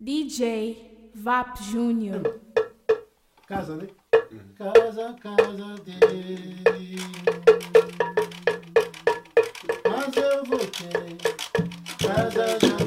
DJ Vap Júnior. Casa, né? Casa, casa de. Mas eu voltei. Casa já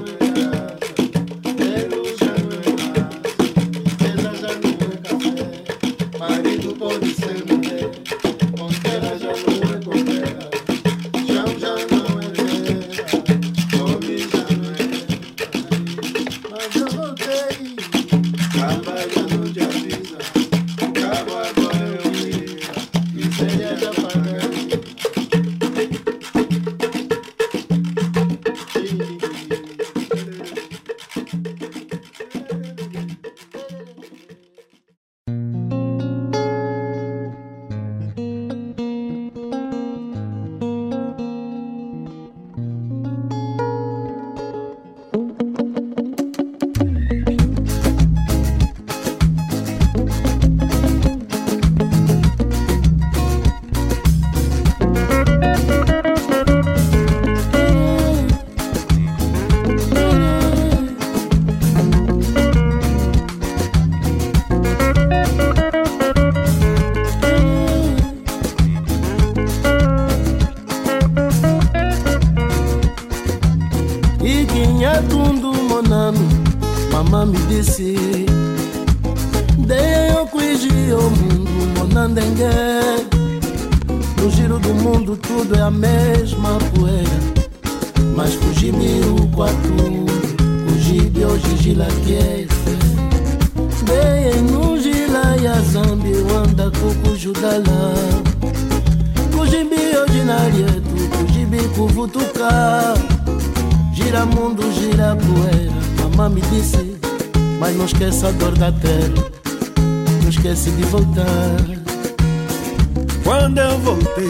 Quando eu voltei,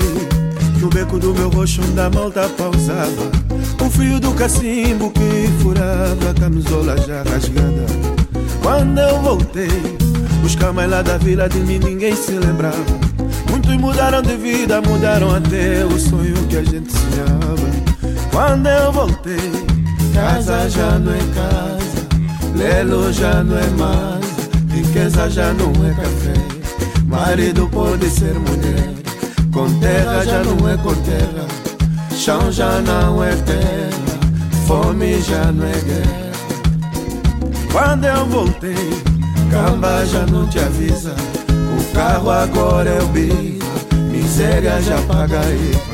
no beco do meu roxo da malta pausava O fio do cacimbo que furava a camisola já rasgada. Quando eu voltei, os camais lá da vila de mim ninguém se lembrava. Muitos mudaram de vida, mudaram até o sonho que a gente sonhava. Quando eu voltei, Casa já não é casa, lelo já não é mais, riqueza já não é café. Marido pode ser mulher, com terra já não é com terra, chão já não é terra, fome já não é guerra. quando eu voltei Camba já não te avisa, o carro agora é o bico, miséria já paga IVA.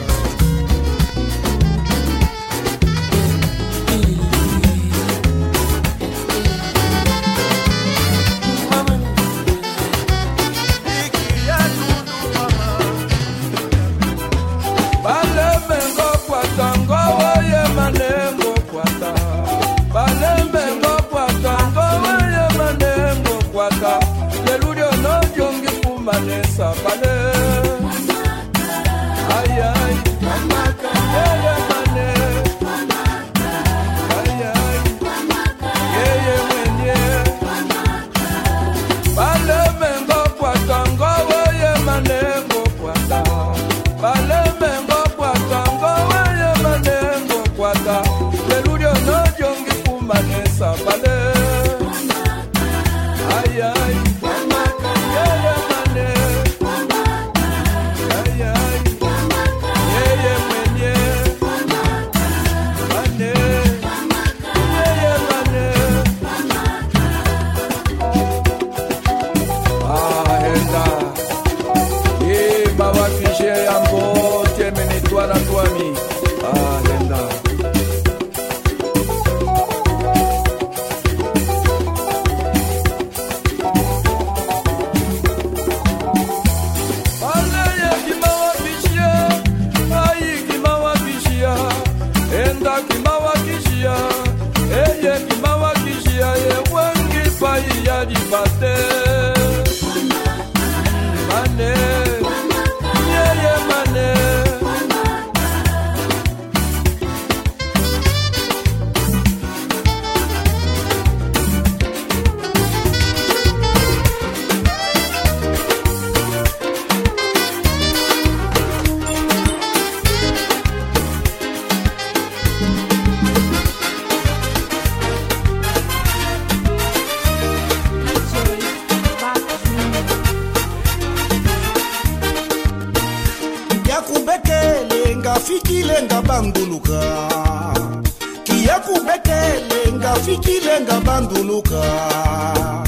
ndakapfuura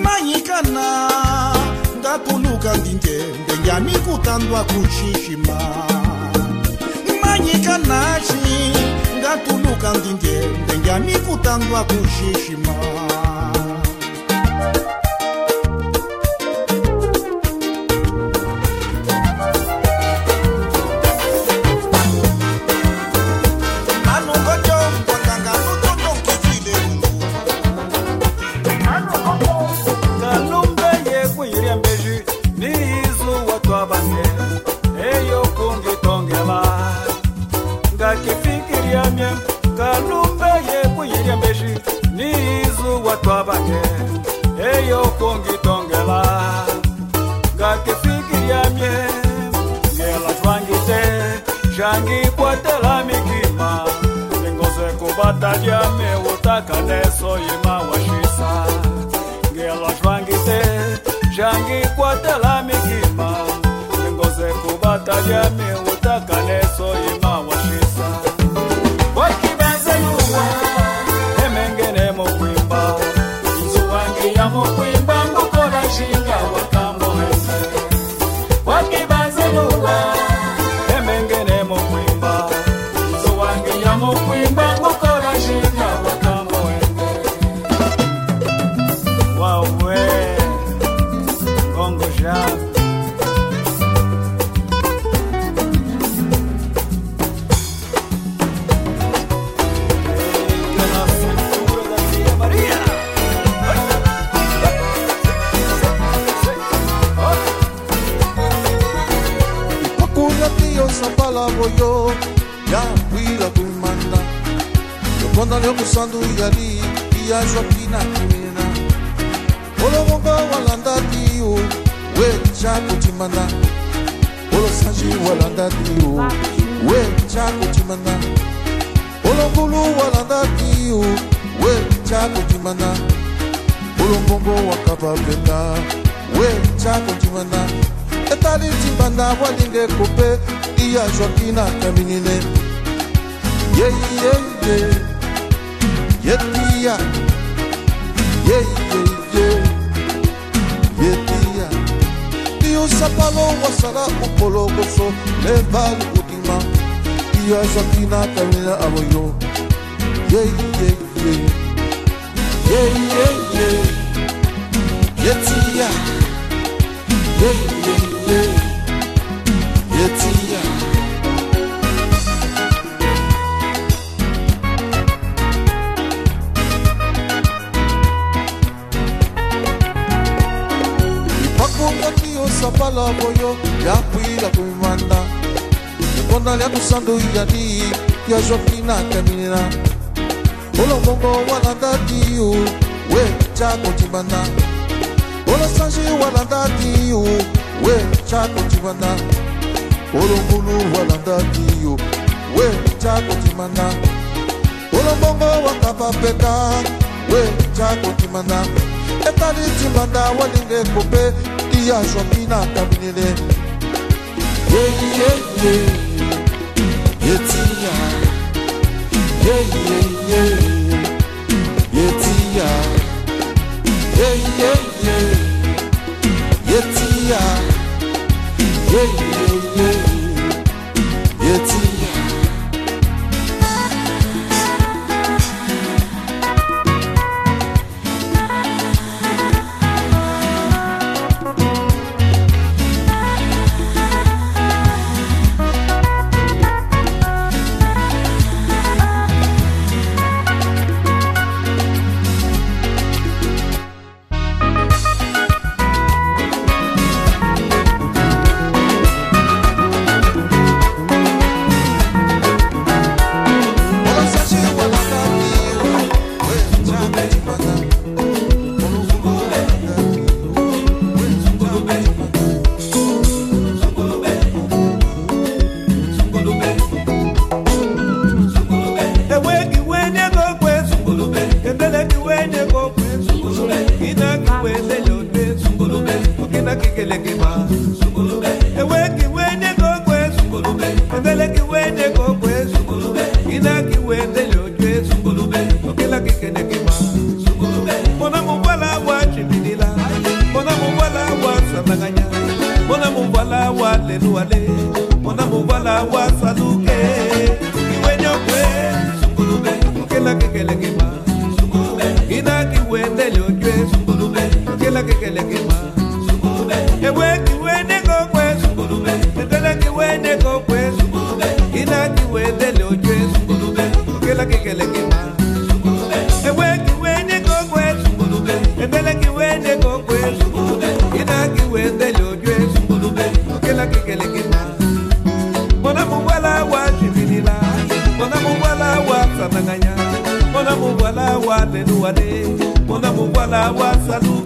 ndanyikana ndatuluka ndindende nyami kutandwa kuchishima ndanyikanachi ndatuluka ndindende nyami kutandwa kuchishima utakaneso ima washisa. Ngelo jwangite jangikwatela mikima. Ningoze kubatalyame utakaneso ima washisa maji walandaki o we chakudimana olongulu walandaki o we chakudimana olongongo wakaba benda. we chakudimana etali timbanda walinga ekope iya zwaki na kaminine. Yeyiyeye yetiya yeyiyeye sapalo wasala okolokoso lebali kodima iya sakina tamina aboyo yeyeyeye yeyeye yetiya bala boyo yakwira ku bibanda ebona lyakusando yali yazwakulina kaminira olobongo walandadiyo we kyakotibana olasanji walandadiyo we kyakotibana olongulu walandadiyo we kyakotimana olobongo wakapapeka we kyakotimana etali timbanda walinga kope. Iya shwapina kaminile Yeah yeah yeah Yetia Yeah yeah yeah Yetia Yeah yeah yeah Yetia Yeah ekela kekele wa wa wa wa salu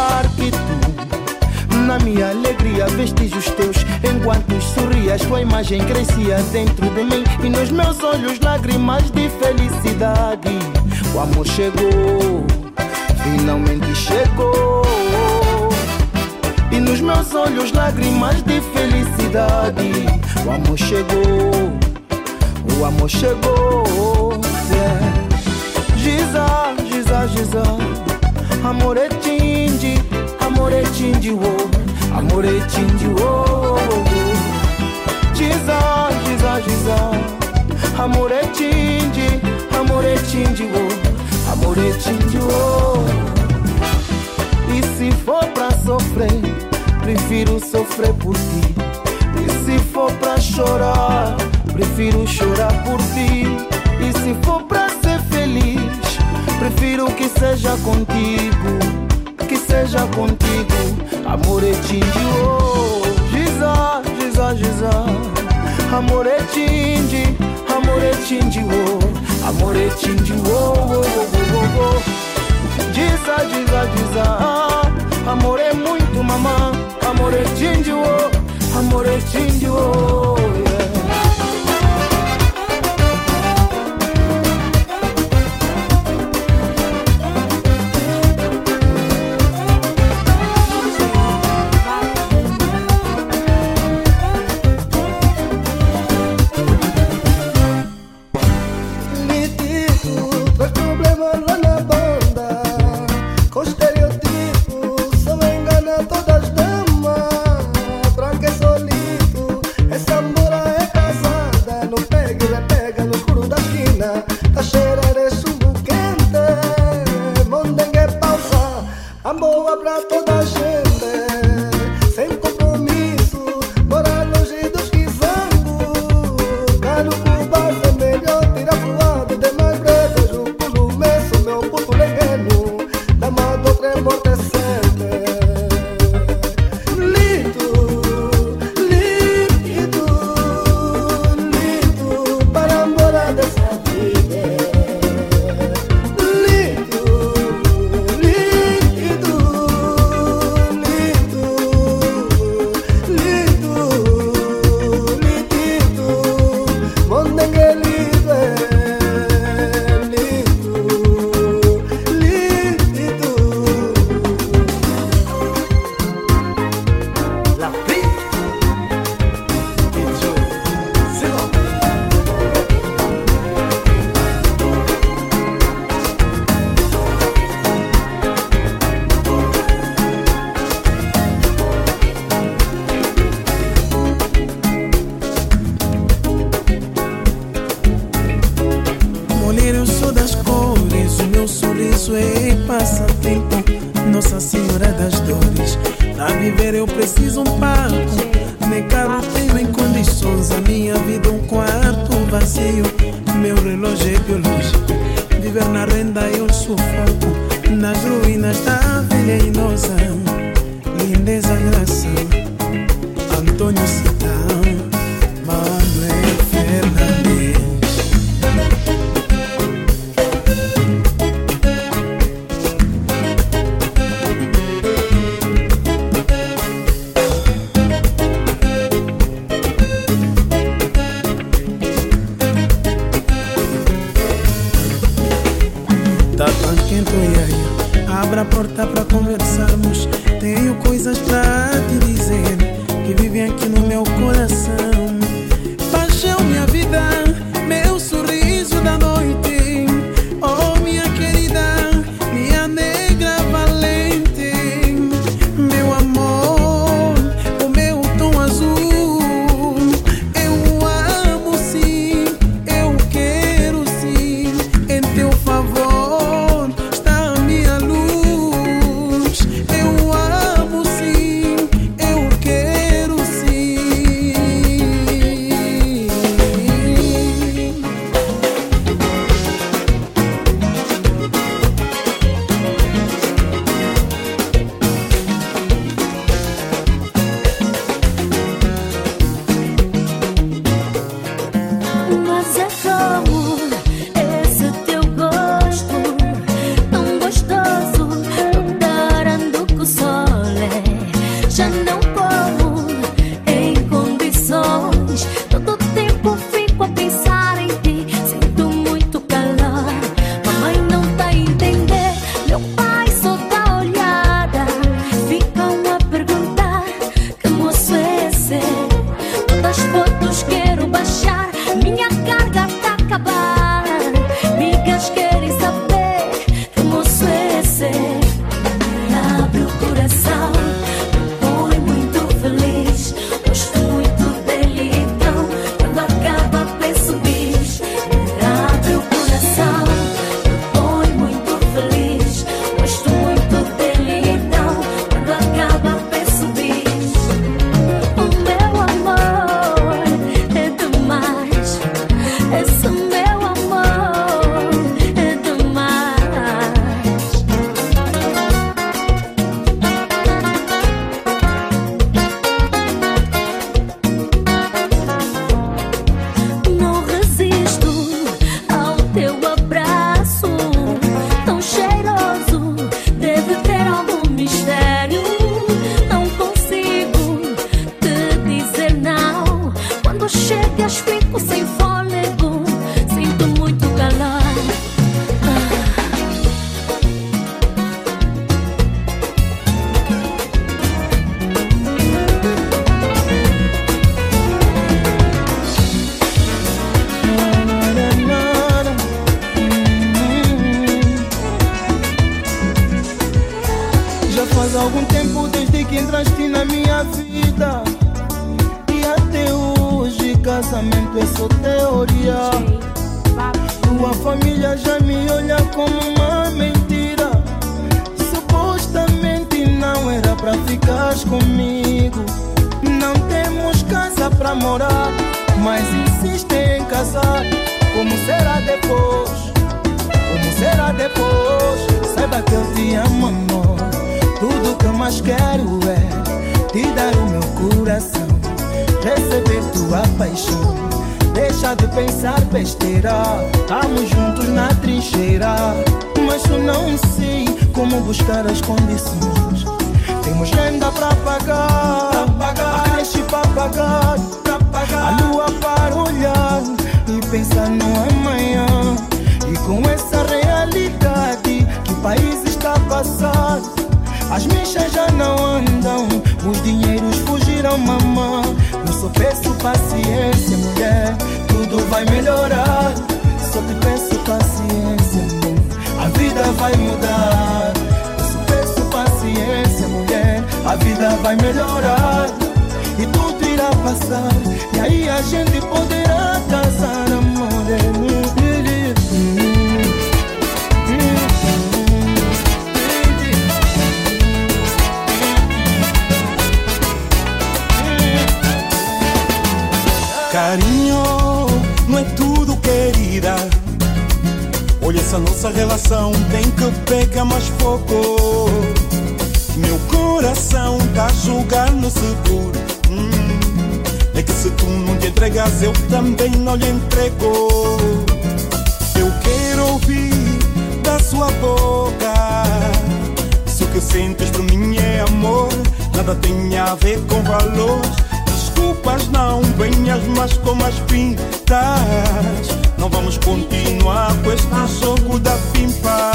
alegria, vestígios teus. Enquanto sorrias, tua imagem crescia dentro de mim. E nos meus olhos, lágrimas de felicidade. O amor chegou, finalmente chegou. E nos meus olhos, lágrimas de felicidade. O amor chegou, o amor chegou. Yeah. Giza, giza, giza Amore tingi, amore tingi wo Amore tingi wo Giza, giza, giza. Amore tingi, amore tingi wo Amore tingi wo E se for pra sofrer Prefiro sofrer por ti. E se for pra chorar Prefiro chorar por ti. E se for pra ser feliz Prefiro que seja contigo seja contigo. Amor é tingi oh Giza, giza, giza. Amor é tingi Amor é tingi oh Amor é tingi oh oh oh oh oh Giza, giza, giza. Amor é muito mamã. Amor é tingi oh Amor é oh sorriso é passatempo. Nossa Senhora das Dores, pra viver eu preciso um palco. Nem carro tenho em condições, a minha vida um quarto vazio. Meu relógio é biológico, viver na renda um sufoco. Nas ruínas da velha inosa, lindeza, graça. Antônio Citão, Mas eu não sei como buscar as condições. Temos renda para pagar, pagar, a creche para pagar, pagar, a lua para olhar e pensar no amanhã. E com essa realidade que o país está passando, as mechas já não andam, os dinheiros fugiram, mamã. Eu só peço paciência, mulher, tudo vai melhorar. vida vai mudar. Peço paciência, mulher, a vida vai melhorar. E tudo irá passar, e aí a gente poderá casar, amor. Essa nossa relação tem que pegar mais fogo. Meu coração tá jogando seguro. Hum, é que se tu não te entregas, eu também não lhe entrego. Eu quero ouvir da sua boca. Se o que sentes por mim é amor, nada tem a ver com valor. Desculpas não venhas, mas com as pintas não vamos continuar com este jogo da pimpa.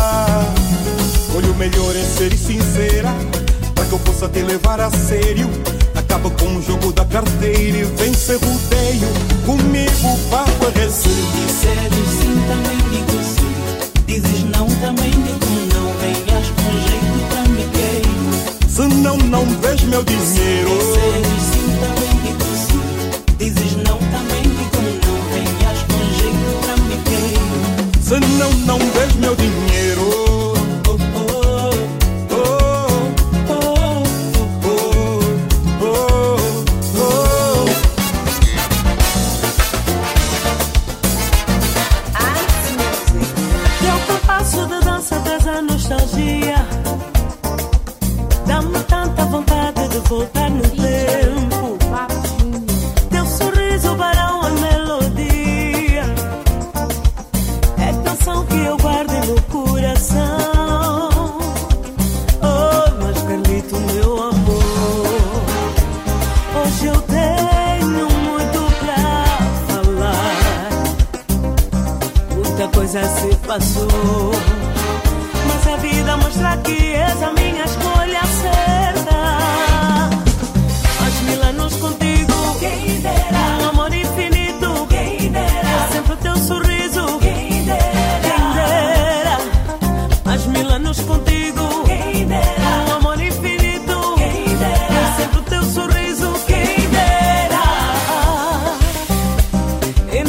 Olha, o melhor é ser sincera, para que eu possa te levar a sério. Acaba com o jogo da carteira e vem ser rodeio. Comigo vá aparecer. Se disseres sim, também digo sim. Dizes não, também digo não. Venhas com jeito também me queiro. Se não, não vês meu dinheiro. Se disseres sim, também digo Senão não vês meu dinheiro.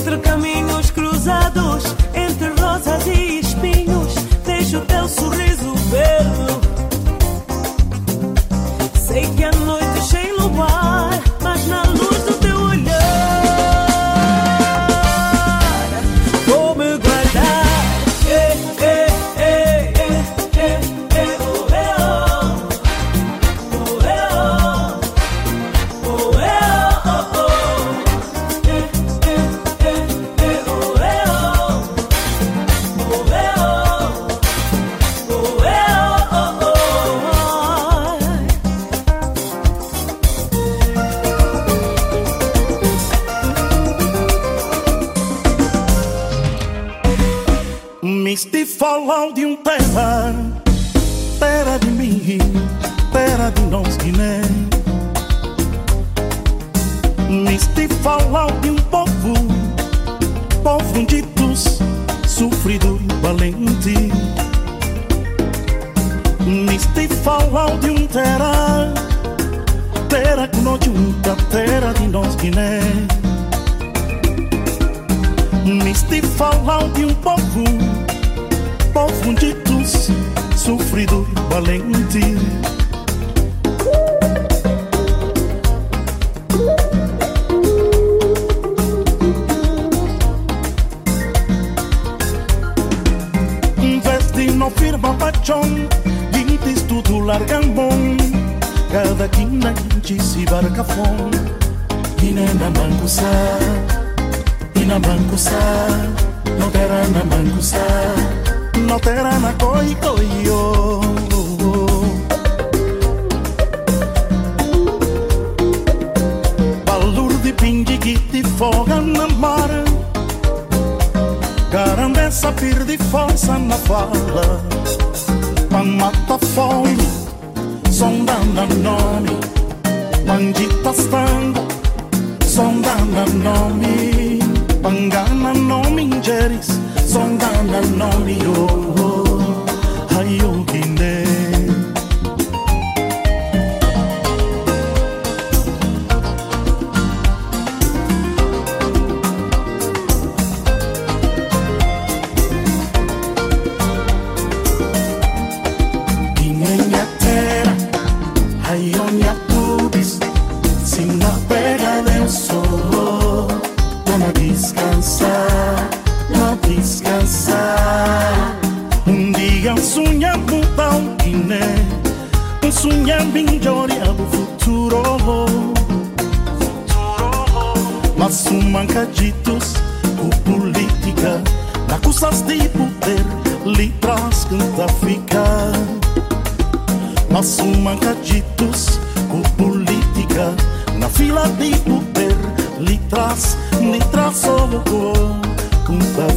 Entre caminhos cruzados. uniformi sono da nannomi, mangita stanga, sono da nannomi, pangana nomi ingeris, sono da nannomi, oh, oh. pus cu Na fila de poder lhe traz, lhe traz o cu Cum va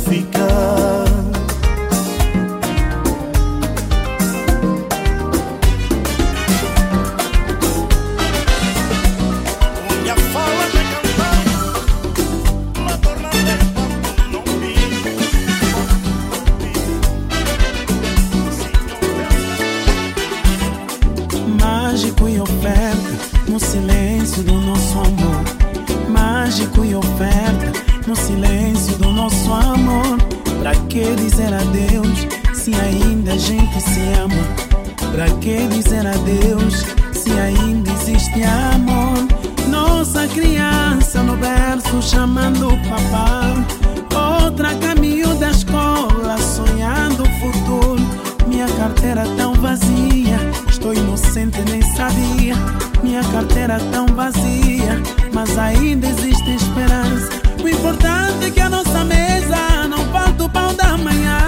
mas ainda existe esperança. O importante é que a nossa mesa não falta o pão da manhã.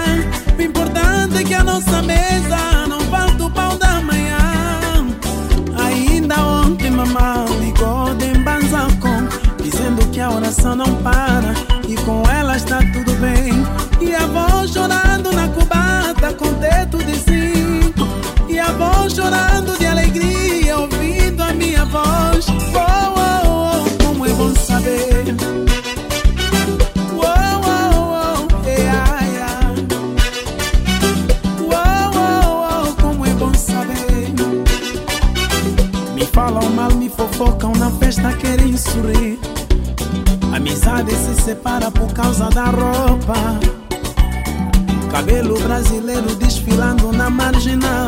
O importante é que a nossa mesa não falta o pão da manhã. Ainda ontem mamãe ligou de Banzacom, dizendo que a oração não para e com ela está tudo bem. E a avó chorando na cubata com teto de cinto. E a avó chorando de alegria ouvindo a minha voz. Oh, focam na festa, querem sorrir. Amizade se separa por causa da roupa. Cabelo brasileiro desfilando na marginal.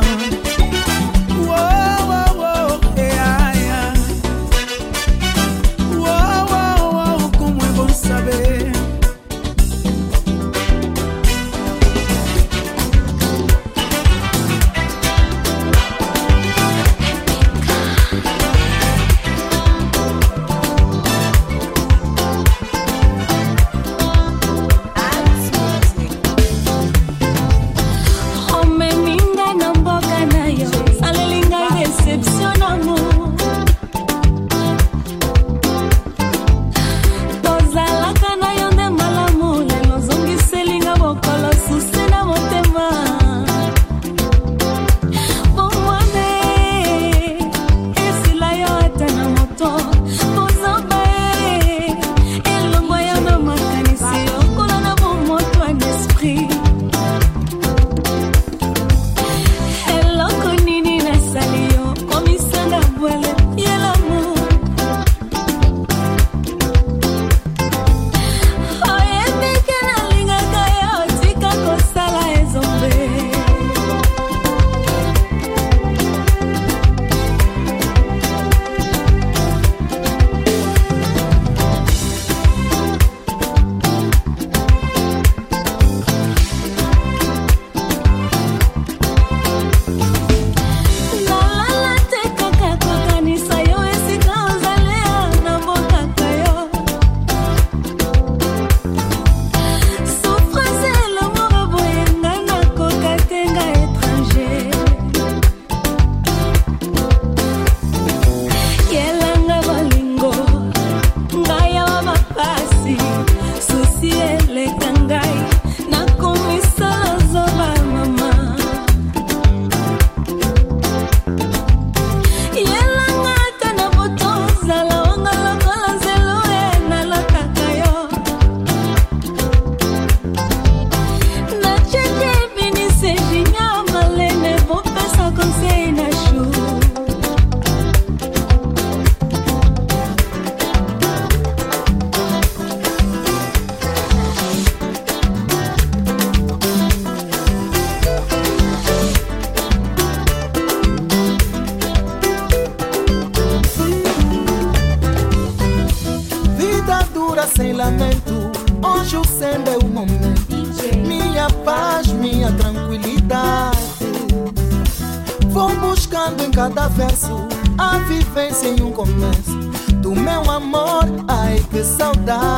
verdad.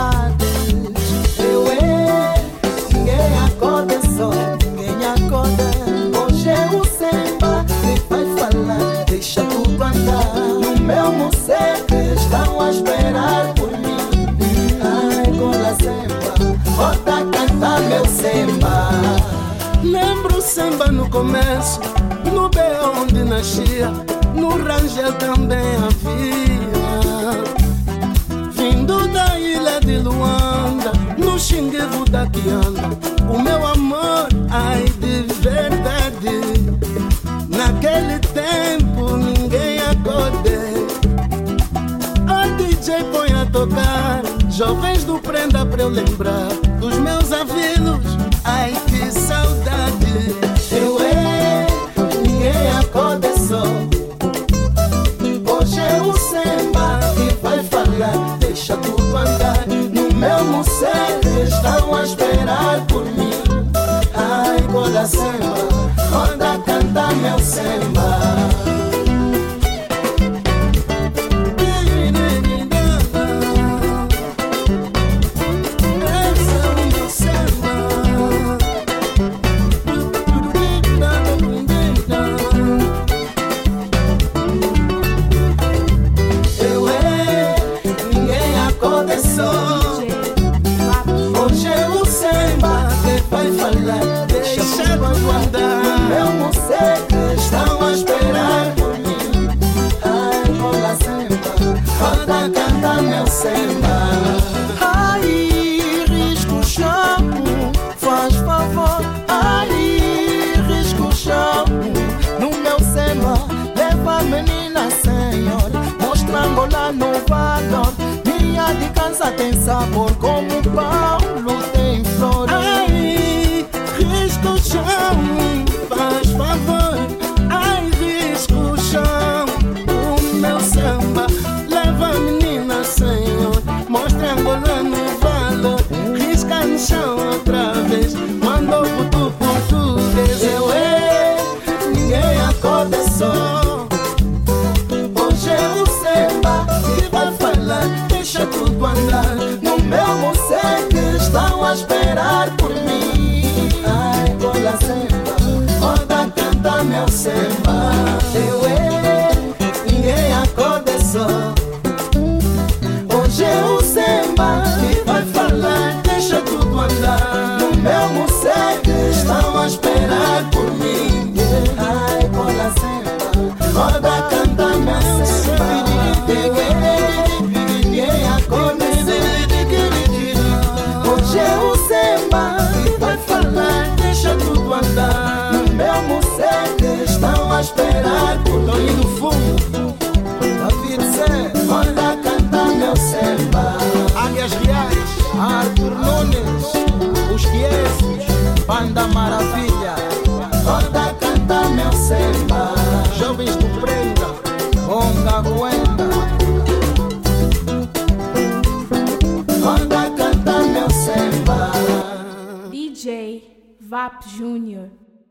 eu lembrar dos meus avilos, ai que saudade. Eu é, ninguém acorda só. Hoje é o samba que vai falar, deixa tudo andar. No meu museu estão a esperar por mim. Ai, cola Semba, manda cantar meu samba. Hoje eu não sei bater, vai falar. Deixa eu aguardar. Eu não sei, estão a esperar por mim. Ai, rola sempre, roda, canta meu semba. de cansa tem sabor como pão.